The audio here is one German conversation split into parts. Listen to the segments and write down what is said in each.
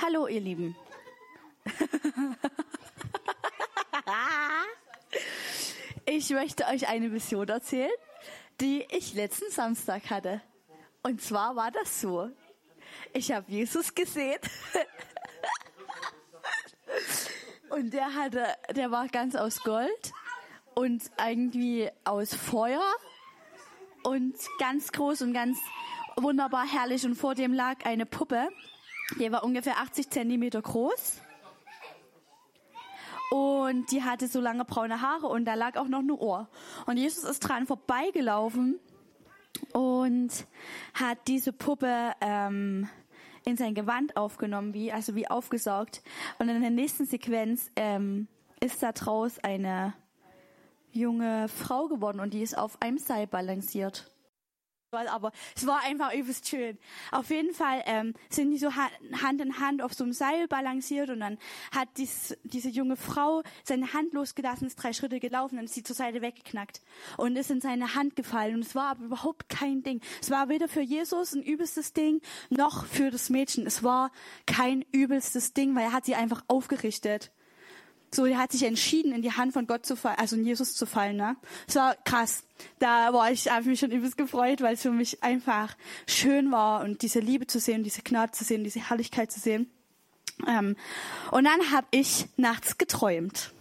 Hallo, ihr Lieben. Ich möchte euch eine Vision erzählen, die ich letzten Samstag hatte. Und zwar war das so. Ich habe Jesus gesehen. Und der hatte, der war ganz aus Gold und irgendwie aus Feuer und ganz groß und ganz wunderbar herrlich. Und vor dem lag eine Puppe, die war ungefähr 80 Zentimeter groß. Und die hatte so lange braune Haare und da lag auch noch ein Ohr. Und Jesus ist dran vorbeigelaufen und hat diese Puppe ähm, in sein Gewand aufgenommen, wie also wie aufgesaugt. Und in der nächsten Sequenz ähm, ist da draus eine junge Frau geworden und die ist auf einem Seil balanciert aber es war einfach übelst schön. Auf jeden Fall ähm, sind die so Hand in Hand auf so einem Seil balanciert und dann hat dies, diese junge Frau seine Hand losgelassen, ist drei Schritte gelaufen und ist sie zur Seite weggeknackt und ist in seine Hand gefallen und es war aber überhaupt kein Ding. Es war weder für Jesus ein übelstes Ding noch für das Mädchen. Es war kein übelstes Ding, weil er hat sie einfach aufgerichtet. So, er hat sich entschieden, in die Hand von Gott zu fallen, also in Jesus zu fallen. Ne? Das war krass. Da war ich, habe mich schon übelst gefreut, weil es für mich einfach schön war und diese Liebe zu sehen, diese Gnade zu sehen, diese Herrlichkeit zu sehen. Ähm, und dann habe ich nachts geträumt.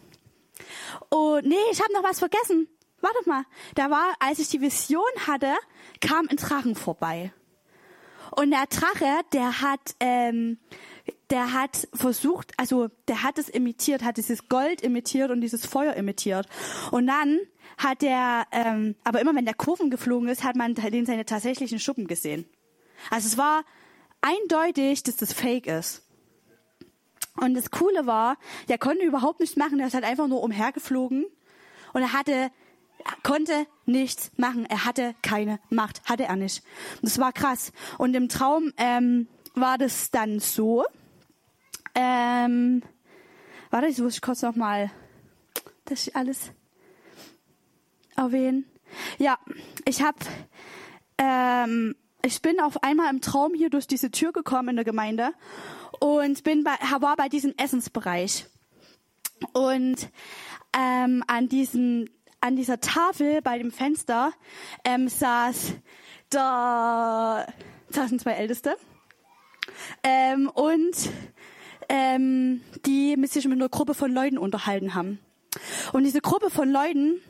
Und nee, ich habe noch was vergessen. Wartet mal. Da war, als ich die Vision hatte, kam ein Drachen vorbei. Und der Drache, der hat ähm, der hat versucht, also der hat es imitiert, hat dieses Gold imitiert und dieses Feuer imitiert. Und dann hat er, ähm, aber immer wenn der Kurven geflogen ist, hat man den seine tatsächlichen Schuppen gesehen. Also es war eindeutig, dass das Fake ist. Und das Coole war, der konnte überhaupt nichts machen, er ist halt einfach nur umhergeflogen und er hatte konnte nichts machen. Er hatte keine Macht, hatte er nicht. Das war krass. Und im Traum ähm, war das dann so, ähm, warte, ich muss kurz noch mal das alles erwähnen. Ja, ich habe, ähm, ich bin auf einmal im Traum hier durch diese Tür gekommen in der Gemeinde und bin bei, war bei diesem Essensbereich und ähm, an diesem an dieser Tafel bei dem Fenster ähm, saß da saßen zwei Älteste ähm, und ähm, die sich mit einer Gruppe von Leuten unterhalten haben. Und diese Gruppe von Leuten,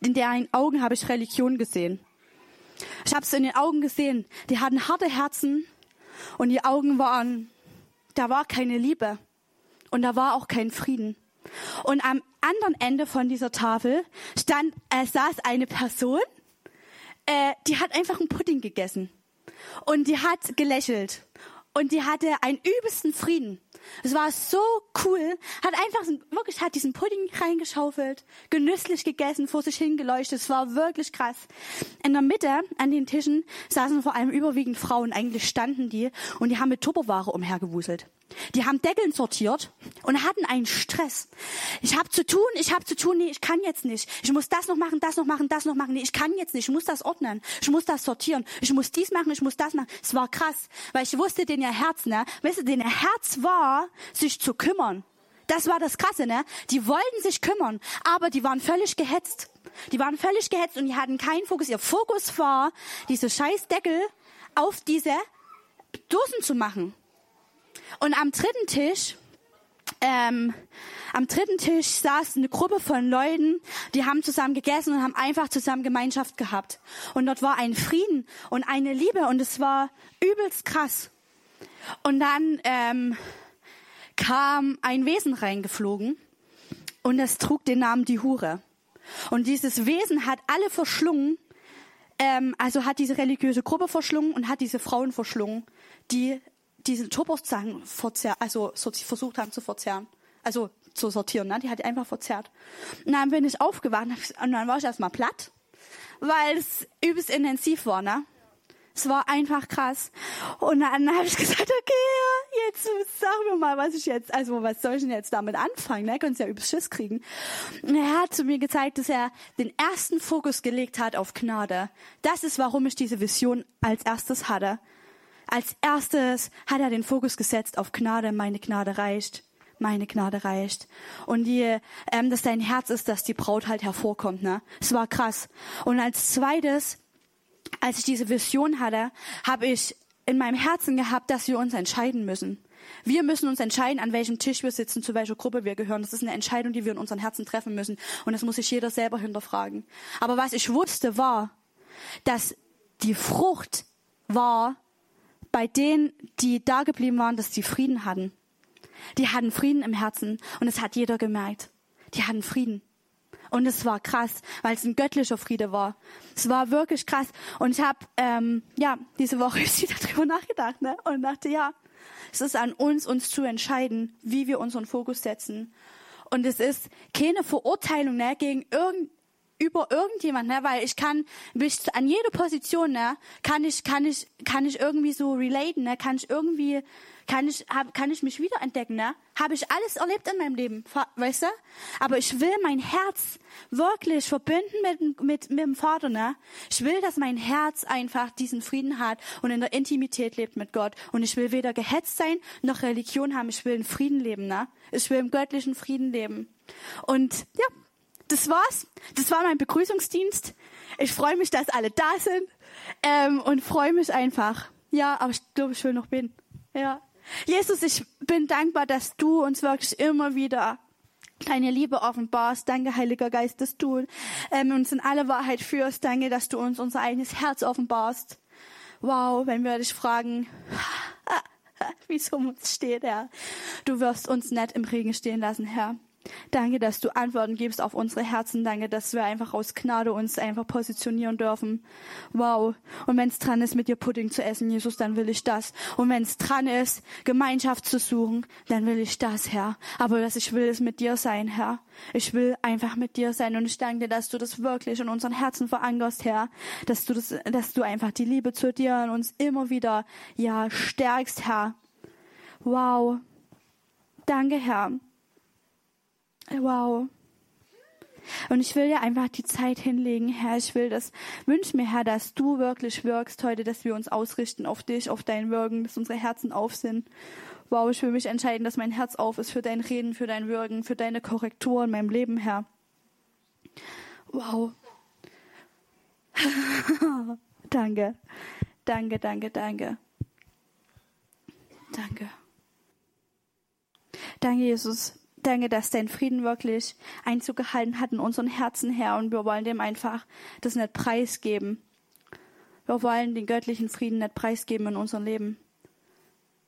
in deren Augen habe ich Religion gesehen. Ich habe es in den Augen gesehen. Die hatten harte Herzen und die Augen waren, da war keine Liebe und da war auch kein Frieden. Und am anderen Ende von dieser Tafel stand, äh, saß eine Person, äh, die hat einfach einen Pudding gegessen und die hat gelächelt und die hatte einen übelsten Frieden. Es war so cool, hat einfach wirklich hat diesen Pudding reingeschaufelt, genüsslich gegessen, vor sich hingeleuchtet. Es war wirklich krass. In der Mitte an den Tischen saßen vor allem überwiegend Frauen, eigentlich standen die und die haben mit Tupperware umhergewuselt. Die haben Deckeln sortiert und hatten einen Stress. Ich habe zu tun, ich habe zu tun, nee, ich kann jetzt nicht. Ich muss das noch machen, das noch machen, das noch machen. Nee, ich kann jetzt nicht. Ich muss das ordnen. Ich muss das sortieren. Ich muss dies machen, ich muss das machen. Es war krass, weil ich wusste, den ihr Herz, ne? Weißt du, den ihr Herz war, sich zu kümmern. Das war das Krasse, ne? Die wollten sich kümmern, aber die waren völlig gehetzt. Die waren völlig gehetzt und die hatten keinen Fokus. Ihr Fokus war, diese scheiß Deckel auf diese Dosen zu machen. Und am dritten Tisch, ähm, am dritten Tisch saß eine Gruppe von Leuten, die haben zusammen gegessen und haben einfach zusammen Gemeinschaft gehabt. Und dort war ein Frieden und eine Liebe und es war übelst krass. Und dann ähm, kam ein Wesen reingeflogen und es trug den Namen die Hure. Und dieses Wesen hat alle verschlungen, ähm, also hat diese religiöse Gruppe verschlungen und hat diese Frauen verschlungen, die diese Turboszangen verzehr, also versucht haben zu verzehren. Also zu sortieren, ne? Die hat die einfach verzerrt. Und dann bin ich aufgewacht und dann war ich erstmal platt, weil es übelst intensiv war, ne? Es war einfach krass. Und dann habe ich gesagt, okay, mal, was ich jetzt, also was soll ich denn jetzt damit anfangen? Ne? Könntest ja übelst Schiss kriegen. Und er hat zu mir gezeigt, dass er den ersten Fokus gelegt hat auf Gnade. Das ist, warum ich diese Vision als erstes hatte als erstes hat er den Fokus gesetzt auf Gnade. Meine Gnade reicht. Meine Gnade reicht. Und die, ähm, dass dein Herz ist, dass die Braut halt hervorkommt. Ne? Es war krass. Und als zweites, als ich diese Vision hatte, habe ich in meinem Herzen gehabt, dass wir uns entscheiden müssen. Wir müssen uns entscheiden, an welchem Tisch wir sitzen, zu welcher Gruppe wir gehören. Das ist eine Entscheidung, die wir in unseren Herzen treffen müssen. Und das muss sich jeder selber hinterfragen. Aber was ich wusste war, dass die Frucht war bei denen, die da geblieben waren, dass sie Frieden hatten. Die hatten Frieden im Herzen und es hat jeder gemerkt. Die hatten Frieden. Und es war krass, weil es ein göttlicher Friede war. Es war wirklich krass. Und ich habe ähm, ja diese Woche wieder drüber nachgedacht ne? und dachte, ja, es ist an uns, uns zu entscheiden, wie wir unseren Fokus setzen. Und es ist keine Verurteilung ne, gegen irgend, über irgendjemand, ne, weil ich kann mich an jede Position, ne, kann ich, kann ich, kann ich irgendwie so relaten, ne, kann ich irgendwie, kann ich, hab, kann ich mich wiederentdecken, ne, habe ich alles erlebt in meinem Leben, weißt du? Aber ich will mein Herz wirklich verbinden mit, mit, mit dem Vater, ne? Ich will, dass mein Herz einfach diesen Frieden hat und in der Intimität lebt mit Gott. Und ich will weder gehetzt sein noch Religion haben. Ich will in Frieden leben, ne? Ich will im göttlichen Frieden leben. Und ja, das war's. Das war mein Begrüßungsdienst. Ich freue mich, dass alle da sind ähm, und freue mich einfach. Ja, aber ich glaube, ich will noch beten. Ja. Jesus, ich bin dankbar, dass du uns wirklich immer wieder deine Liebe offenbarst. Danke, Heiliger Geist, dass du ähm, uns in alle Wahrheit führst. Danke, dass du uns unser eigenes Herz offenbarst. Wow, wenn wir dich fragen, wie es um uns steht, Herr. Du wirst uns nicht im Regen stehen lassen, Herr. Danke, dass du Antworten gibst auf unsere Herzen. Danke, dass wir einfach aus Gnade uns einfach positionieren dürfen. Wow. Und wenn es dran ist, mit dir Pudding zu essen, Jesus, dann will ich das. Und wenn es dran ist, Gemeinschaft zu suchen, dann will ich das, Herr. Aber was ich will, ist mit dir sein, Herr. Ich will einfach mit dir sein. Und ich danke dir, dass du das wirklich in unseren Herzen verankerst, Herr. Dass du das, dass du einfach die Liebe zu dir in uns immer wieder, ja, stärkst, Herr. Wow. Danke, Herr. Wow. Und ich will ja einfach die Zeit hinlegen, Herr. Ich will das, wünsch mir, Herr, dass du wirklich wirkst heute, dass wir uns ausrichten auf dich, auf dein Wirken, dass unsere Herzen auf sind. Wow, ich will mich entscheiden, dass mein Herz auf ist für dein Reden, für dein Wirken, für deine Korrektur in meinem Leben, Herr. Wow. danke. Danke, danke, danke. Danke. Danke, Jesus, Danke, dass dein Frieden wirklich Einzug gehalten hat in unseren Herzen, Herr, und wir wollen dem einfach das nicht preisgeben. Wir wollen den göttlichen Frieden nicht preisgeben in unserem Leben.